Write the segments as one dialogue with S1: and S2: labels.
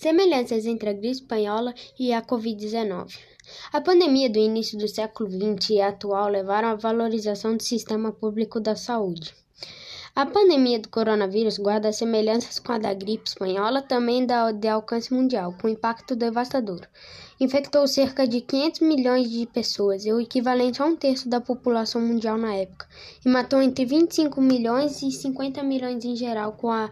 S1: Semelhanças entre a gripe espanhola e a Covid-19. A pandemia do início do século XX e atual levaram à valorização do sistema público da saúde. A pandemia do coronavírus guarda semelhanças com a da gripe espanhola, também da, de alcance mundial, com impacto devastador. Infectou cerca de 500 milhões de pessoas, o equivalente a um terço da população mundial na época, e matou entre 25 milhões e 50 milhões em geral, com, a,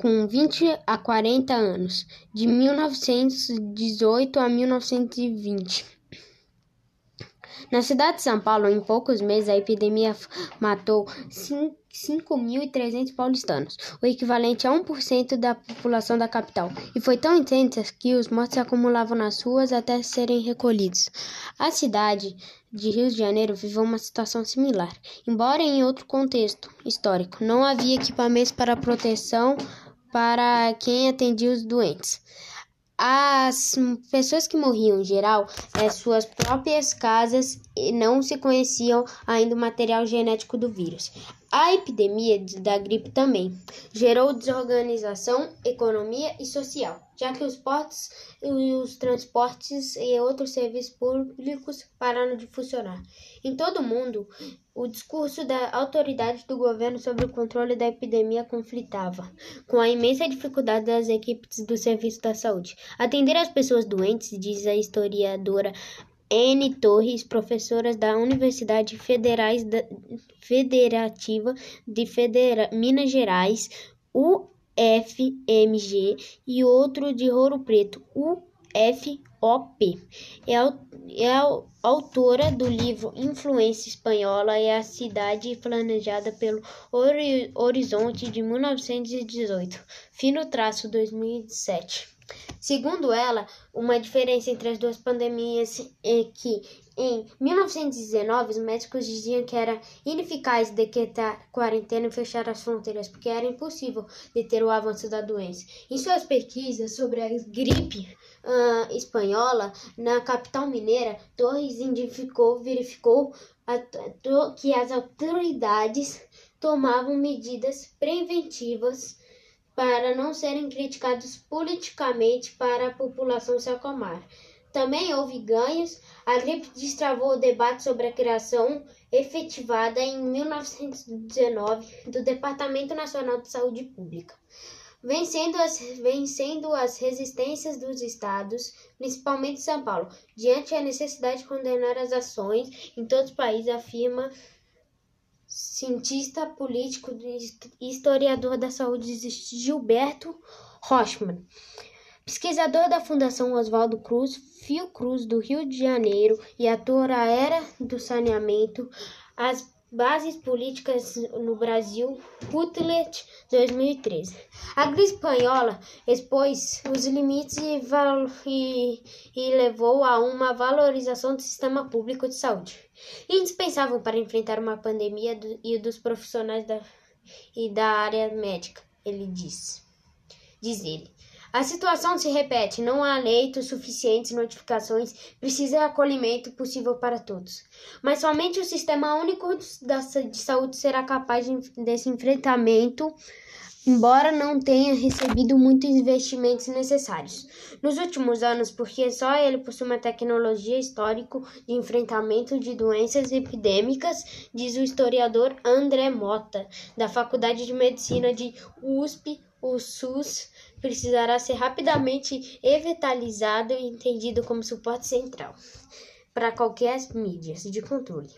S1: com 20 a 40 anos, de 1918 a 1920. Na cidade de São Paulo, em poucos meses, a epidemia matou 5.300 paulistanos, o equivalente a 1% da população da capital, e foi tão intensa que os mortos se acumulavam nas ruas até serem recolhidos. A cidade de Rio de Janeiro viveu uma situação similar, embora em outro contexto histórico. Não havia equipamentos para proteção para quem atendia os doentes as pessoas que morriam em geral em suas próprias casas e não se conheciam ainda o material genético do vírus. A epidemia da gripe também gerou desorganização, economia e social, já que os portos e os transportes e outros serviços públicos pararam de funcionar. Em todo o mundo, o discurso da autoridade do governo sobre o controle da epidemia conflitava com a imensa dificuldade das equipes do serviço da saúde. Atender as pessoas doentes, diz a historiadora N. Torres, professora da Universidade Federais da, Federativa de Federa, Minas Gerais, UFMG, e outro de Ouro Preto, UFOP. É, é autora do livro Influência Espanhola e a Cidade Planejada pelo Horizonte de 1918, Fino Traço 2007. Segundo ela, uma diferença entre as duas pandemias é que em 1919 os médicos diziam que era ineficaz decretar quarentena e fechar as fronteiras porque era impossível deter o avanço da doença. Em suas pesquisas sobre a gripe uh, espanhola na capital mineira, Torres identificou, verificou a, que as autoridades tomavam medidas preventivas para não serem criticados politicamente para a população se acalmar. Também houve ganhos. A gripe destravou o debate sobre a criação efetivada em 1919 do Departamento Nacional de Saúde Pública, vencendo as, vencendo as resistências dos estados, principalmente São Paulo, diante da necessidade de condenar as ações em todos os países, afirma cientista político e historiador da saúde Gilberto Rochman, pesquisador da Fundação Oswaldo Cruz, Fiocruz do Rio de Janeiro e ator à era do saneamento, as Bases Políticas no Brasil, Putlet, 2013. A gripe espanhola expôs os limites e, e, e, levou a uma valorização do sistema público de saúde, indispensável para enfrentar uma pandemia do, e dos profissionais da, e da área médica, ele diz. Diz ele. A situação se repete, não há leitos suficientes, notificações, precisa acolhimento possível para todos. Mas somente o sistema único de saúde será capaz desse enfrentamento, embora não tenha recebido muitos investimentos necessários. Nos últimos anos, porque só ele possui uma tecnologia histórica de enfrentamento de doenças epidêmicas, diz o historiador André Mota, da Faculdade de Medicina de USP, o SUS precisará ser rapidamente revitalizado e entendido como suporte central para qualquer mídia de controle.